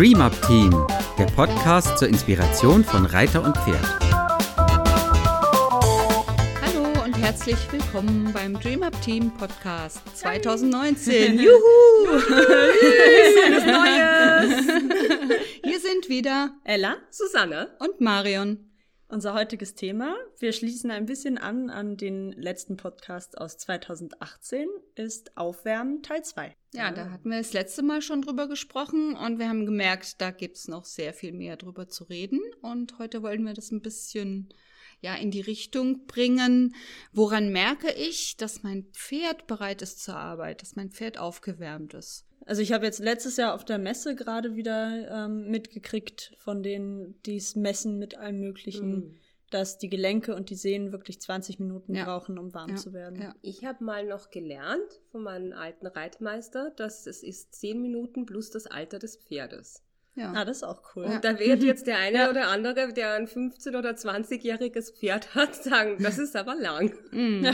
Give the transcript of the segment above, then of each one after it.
Dream Up Team, der Podcast zur Inspiration von Reiter und Pferd. Hallo und herzlich willkommen beim Dream Up Team Podcast 2019. Juhu! Schönes Neues! Hier sind wieder Ella, Susanne und Marion. Unser heutiges Thema, wir schließen ein bisschen an an den letzten Podcast aus 2018, ist Aufwärmen Teil 2. Ja, da hatten wir das letzte Mal schon drüber gesprochen und wir haben gemerkt, da gibt's noch sehr viel mehr drüber zu reden. Und heute wollen wir das ein bisschen ja in die Richtung bringen. Woran merke ich, dass mein Pferd bereit ist zur Arbeit, dass mein Pferd aufgewärmt ist? Also ich habe jetzt letztes Jahr auf der Messe gerade wieder ähm, mitgekriegt von denen, die es messen mit allem Möglichen, mhm. Dass die Gelenke und die Sehnen wirklich 20 Minuten ja. brauchen, um warm ja. zu werden. Ja. Ich habe mal noch gelernt von meinem alten Reitmeister, dass es ist 10 Minuten plus das Alter des Pferdes. Ja. Ah, das ist auch cool. Und da wird jetzt der eine ja. oder andere, der ein 15- oder 20-jähriges Pferd hat, sagen, das ist aber lang. Mm. Ja.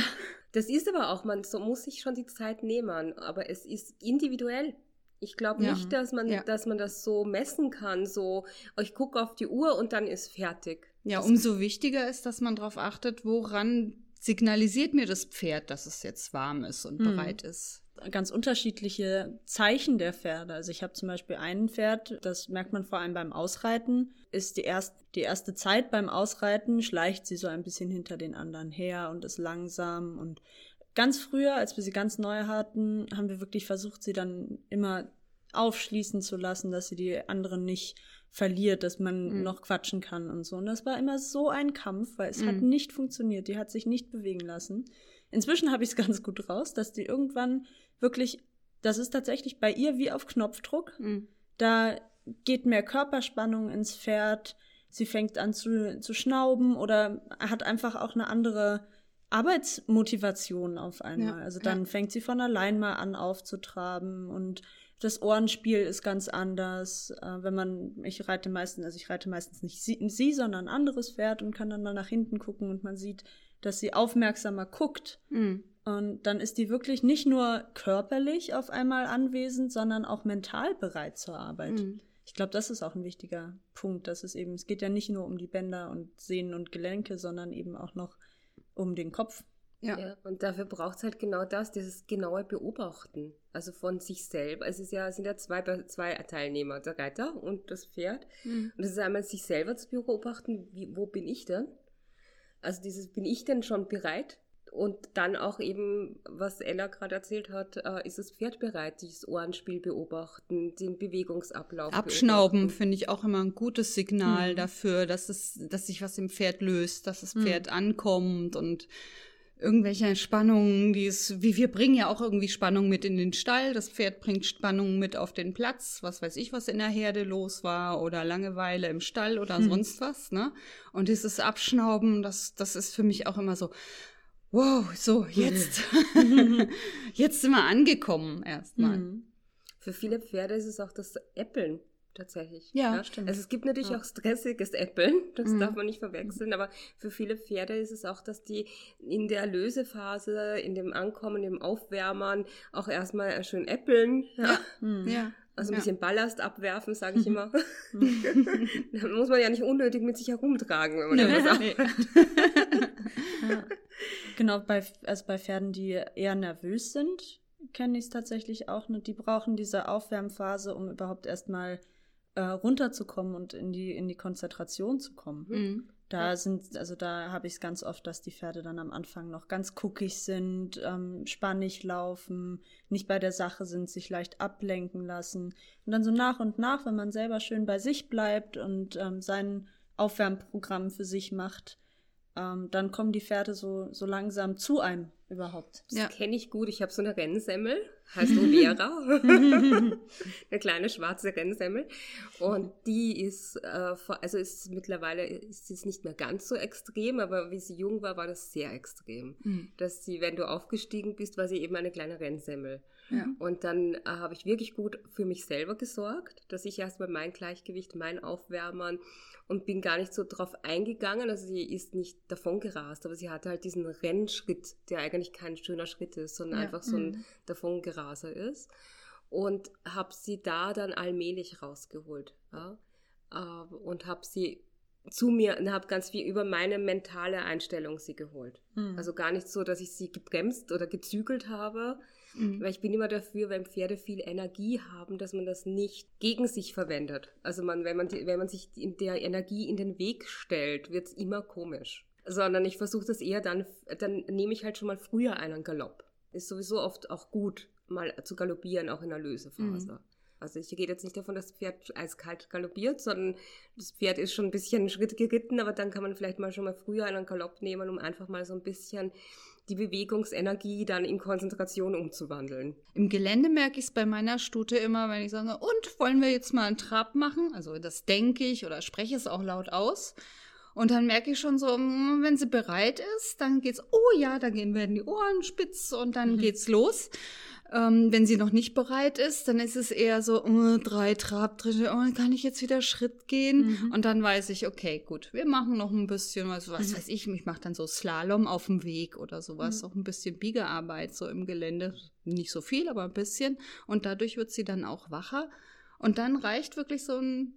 Das ist aber auch, man so muss sich schon die Zeit nehmen, aber es ist individuell. Ich glaube ja. nicht, dass man, ja. dass man das so messen kann, so, oh, ich gucke auf die Uhr und dann ist fertig. Ja, das umso wichtiger ist, dass man darauf achtet, woran signalisiert mir das Pferd, dass es jetzt warm ist und mhm. bereit ist ganz unterschiedliche Zeichen der Pferde. Also ich habe zum Beispiel ein Pferd, das merkt man vor allem beim Ausreiten, ist die, erst, die erste Zeit beim Ausreiten, schleicht sie so ein bisschen hinter den anderen her und ist langsam. Und ganz früher, als wir sie ganz neu hatten, haben wir wirklich versucht, sie dann immer aufschließen zu lassen, dass sie die anderen nicht verliert, dass man mhm. noch quatschen kann und so. Und das war immer so ein Kampf, weil es mhm. hat nicht funktioniert. Die hat sich nicht bewegen lassen. Inzwischen habe ich es ganz gut raus, dass die irgendwann wirklich, das ist tatsächlich bei ihr wie auf Knopfdruck. Mhm. Da geht mehr Körperspannung ins Pferd, sie fängt an zu, zu schnauben oder hat einfach auch eine andere Arbeitsmotivation auf einmal. Ja, also dann ja. fängt sie von allein mal an aufzutraben und das Ohrenspiel ist ganz anders. Äh, wenn man, ich reite meistens, also ich reite meistens nicht sie, sie, sondern ein anderes Pferd und kann dann mal nach hinten gucken und man sieht, dass sie aufmerksamer guckt. Mhm. Und dann ist die wirklich nicht nur körperlich auf einmal anwesend, sondern auch mental bereit zur Arbeit. Mhm. Ich glaube, das ist auch ein wichtiger Punkt, dass es eben, es geht ja nicht nur um die Bänder und Sehnen und Gelenke, sondern eben auch noch um den Kopf. Ja. ja und dafür braucht es halt genau das, dieses genaue Beobachten. Also von sich selber. Es ist ja, sind ja zwei, zwei Teilnehmer, der Reiter und das Pferd. Mhm. Und es ist einmal sich selber zu beobachten, wie, wo bin ich denn? Also dieses, bin ich denn schon bereit und dann auch eben, was Ella gerade erzählt hat, äh, ist das Pferd bereit, dieses Ohrenspiel beobachten, den Bewegungsablauf. Abschnauben finde ich auch immer ein gutes Signal mhm. dafür, dass es, dass sich was im Pferd löst, dass das mhm. Pferd mhm. ankommt und irgendwelche Spannungen, die es, wie wir bringen ja auch irgendwie Spannung mit in den Stall. Das Pferd bringt Spannung mit auf den Platz, was weiß ich, was in der Herde los war oder Langeweile im Stall oder mhm. sonst was, ne? Und dieses Abschnauben, das, das ist für mich auch immer so, wow, so, jetzt, jetzt sind wir angekommen erstmal. Mhm. Für viele Pferde ist es auch das Äppeln tatsächlich. Ja, ja, stimmt. Also es gibt natürlich ja. auch stressiges Äppeln, das mhm. darf man nicht verwechseln, aber für viele Pferde ist es auch, dass die in der Lösephase, in dem Ankommen, im Aufwärmen auch erstmal schön äppeln. Ja. Mhm. ja. Also ein bisschen Ballast abwerfen, sage ich immer. da muss man ja nicht unnötig mit sich herumtragen, wenn man nee, nee. Genau, bei, also bei Pferden, die eher nervös sind, kenne ich es tatsächlich auch. Ne? Die brauchen diese Aufwärmphase, um überhaupt erstmal äh, runterzukommen und in die, in die Konzentration zu kommen. Mhm. Da sind, also da habe ich es ganz oft, dass die Pferde dann am Anfang noch ganz guckig sind, ähm, spannig laufen, nicht bei der Sache sind, sich leicht ablenken lassen. Und dann so nach und nach, wenn man selber schön bei sich bleibt und ähm, sein Aufwärmprogramm für sich macht, ähm, dann kommen die Pferde so, so langsam zu einem überhaupt. Das ja. kenne ich gut. Ich habe so eine Rennsemmel, heißt Olera. eine kleine schwarze Rennsemmel. Und die ist, äh, also ist mittlerweile ist es nicht mehr ganz so extrem, aber wie sie jung war, war das sehr extrem. Mhm. Dass sie, wenn du aufgestiegen bist, war sie eben eine kleine Rennsemmel. Ja. Und dann äh, habe ich wirklich gut für mich selber gesorgt, dass ich erstmal mein Gleichgewicht, mein Aufwärmen und bin gar nicht so drauf eingegangen. Also sie ist nicht davon gerast, aber sie hatte halt diesen Rennschritt, der eigentlich kein schöner Schritt ist, sondern ja. einfach so ein mhm. Davongeraser ist. und habe sie da dann allmählich rausgeholt ja? äh, und habe sie zu mir und habe ganz viel über meine mentale Einstellung sie geholt. Mhm. Also gar nicht so, dass ich sie gebremst oder gezügelt habe, mhm. weil ich bin immer dafür, wenn Pferde viel Energie haben, dass man das nicht gegen sich verwendet. Also man, wenn man, wenn man sich in der Energie in den Weg stellt, wird es immer komisch. Sondern ich versuche das eher dann, dann nehme ich halt schon mal früher einen Galopp. Ist sowieso oft auch gut, mal zu galoppieren, auch in der Lösephase. Mhm. Also ich gehe jetzt nicht davon, dass das Pferd eiskalt galoppiert, sondern das Pferd ist schon ein bisschen Schritt geritten, aber dann kann man vielleicht mal schon mal früher einen Galopp nehmen, um einfach mal so ein bisschen die Bewegungsenergie dann in Konzentration umzuwandeln. Im Gelände merke ich es bei meiner Stute immer, wenn ich sage, und wollen wir jetzt mal einen Trab machen? Also das denke ich oder spreche es auch laut aus. Und dann merke ich schon so, hm, wenn sie bereit ist, dann geht's, oh ja, da gehen werden die Ohren spitz und dann mhm. geht's los. Ähm, wenn sie noch nicht bereit ist, dann ist es eher so, oh, drei Trabtritte, oh, kann ich jetzt wieder Schritt gehen? Mhm. Und dann weiß ich, okay, gut, wir machen noch ein bisschen, was, was mhm. weiß ich, ich mache dann so Slalom auf dem Weg oder sowas, mhm. auch ein bisschen Biegearbeit so im Gelände. Nicht so viel, aber ein bisschen. Und dadurch wird sie dann auch wacher. Und dann reicht wirklich so ein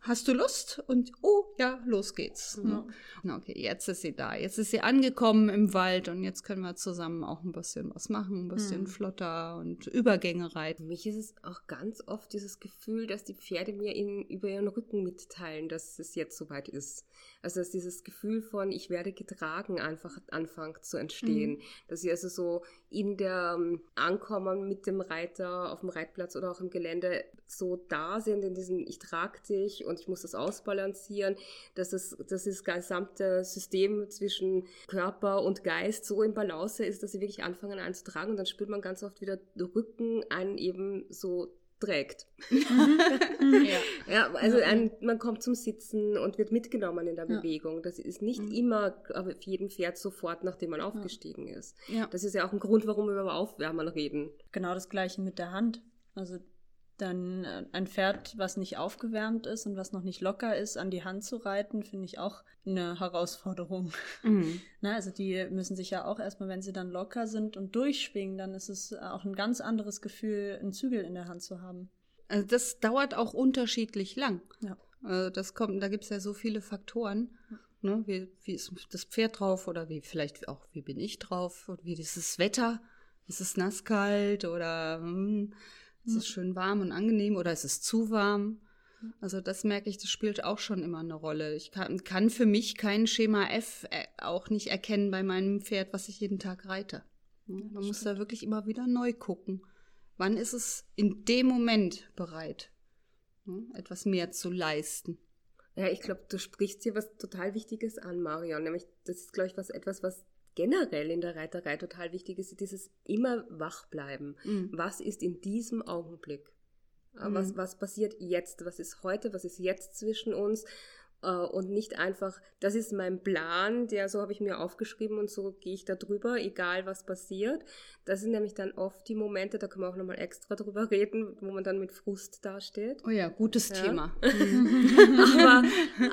hast du Lust? Und oh ja, los geht's. Mhm. Okay, jetzt ist sie da. Jetzt ist sie angekommen im Wald und jetzt können wir zusammen auch ein bisschen was machen, ein bisschen mhm. flotter und Übergänge reiten. Für mich ist es auch ganz oft dieses Gefühl, dass die Pferde mir in, über ihren Rücken mitteilen, dass es jetzt soweit ist. Also dass dieses Gefühl von ich werde getragen einfach anfängt zu entstehen. Mhm. Dass sie also so in der um, Ankommen mit dem Reiter auf dem Reitplatz oder auch im Gelände so da sind in diesem ich trage dich und ich muss das ausbalancieren, dass es dass das gesamte System zwischen Körper und Geist so im Balance ist, dass sie wirklich anfangen einzutragen und dann spürt man ganz oft wieder Rücken einen eben so trägt. ja. ja. also ein, man kommt zum Sitzen und wird mitgenommen in der ja. Bewegung. Das ist nicht mhm. immer auf jedem Pferd sofort, nachdem man aufgestiegen ist. Das ist ja auch ein Grund, warum wir über Aufwärmen reden. Genau das gleiche mit der Hand. Also dann äh, ein Pferd, was nicht aufgewärmt ist und was noch nicht locker ist, an die Hand zu reiten, finde ich auch eine Herausforderung. Mhm. Na, also die müssen sich ja auch erstmal, wenn sie dann locker sind und durchschwingen, dann ist es auch ein ganz anderes Gefühl, einen Zügel in der Hand zu haben. Also das dauert auch unterschiedlich lang. Ja. Also das kommt, da gibt es ja so viele Faktoren. Ne? Wie, wie ist das Pferd drauf oder wie vielleicht auch, wie bin ich drauf? Oder wie ist das Wetter? Ist es nasskalt oder hm, ist es schön warm und angenehm oder ist es zu warm? Also das merke ich, das spielt auch schon immer eine Rolle. Ich kann, kann für mich kein Schema F äh, auch nicht erkennen bei meinem Pferd, was ich jeden Tag reite. Man ja, muss da wirklich immer wieder neu gucken. Wann ist es in dem Moment bereit, etwas mehr zu leisten? Ja, ich glaube, du sprichst hier was total Wichtiges an, Marion. Nämlich, das ist, glaube ich, was etwas, was generell in der Reiterei total wichtig ist, dieses immer wach bleiben. Mhm. Was ist in diesem Augenblick? Äh, was, mhm. was passiert jetzt? Was ist heute? Was ist jetzt zwischen uns? Äh, und nicht einfach, das ist mein Plan, der so habe ich mir aufgeschrieben und so gehe ich da drüber, egal was passiert. Das sind nämlich dann oft die Momente, da können wir auch nochmal extra drüber reden, wo man dann mit Frust dasteht. Oh ja, gutes ja. Thema. aber,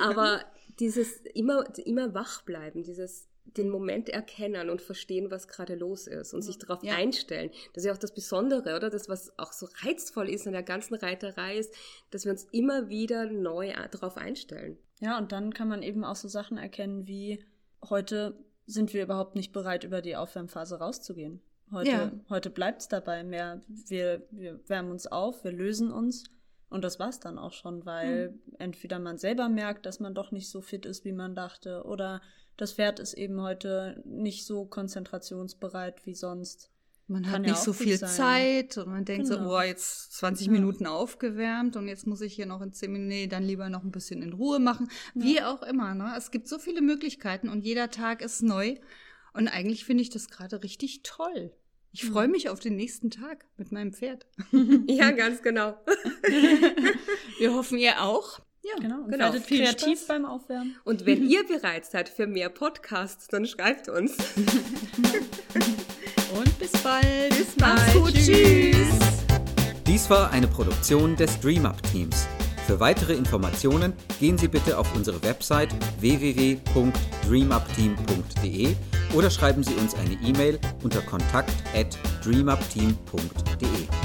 aber dieses immer, immer wach bleiben, dieses den Moment erkennen und verstehen, was gerade los ist und sich darauf ja. einstellen. Das ist ja auch das Besondere, oder? Das, was auch so reizvoll ist in der ganzen Reiterei, ist, dass wir uns immer wieder neu darauf einstellen. Ja, und dann kann man eben auch so Sachen erkennen wie, heute sind wir überhaupt nicht bereit, über die Aufwärmphase rauszugehen. Heute, ja. heute bleibt es dabei mehr. Wir, wir wärmen uns auf, wir lösen uns. Und das war's dann auch schon, weil hm. entweder man selber merkt, dass man doch nicht so fit ist, wie man dachte, oder das Pferd ist eben heute nicht so konzentrationsbereit wie sonst. Man hat nicht so viel sein. Zeit und man denkt genau. so, oh, jetzt 20 ja. Minuten aufgewärmt und jetzt muss ich hier noch in 10 Minuten, nee, dann lieber noch ein bisschen in Ruhe machen. Wie ja. auch immer, ne? Es gibt so viele Möglichkeiten und jeder Tag ist neu. Und eigentlich finde ich das gerade richtig toll. Ich freue mich auf den nächsten Tag mit meinem Pferd. ja, ganz genau. Wir hoffen, ihr auch. Ja, genau. Und genau. werdet Viel kreativ Spaß. beim Aufwärmen. Und wenn ihr bereit seid für mehr Podcasts, dann schreibt uns. Und bis bald. Bis bald. Gut. Tschüss. Dies war eine Produktion des DreamUp Teams. Für weitere Informationen gehen Sie bitte auf unsere Website www.dreamupteam.de oder schreiben Sie uns eine E-Mail unter kontakt@dreamupteam.de.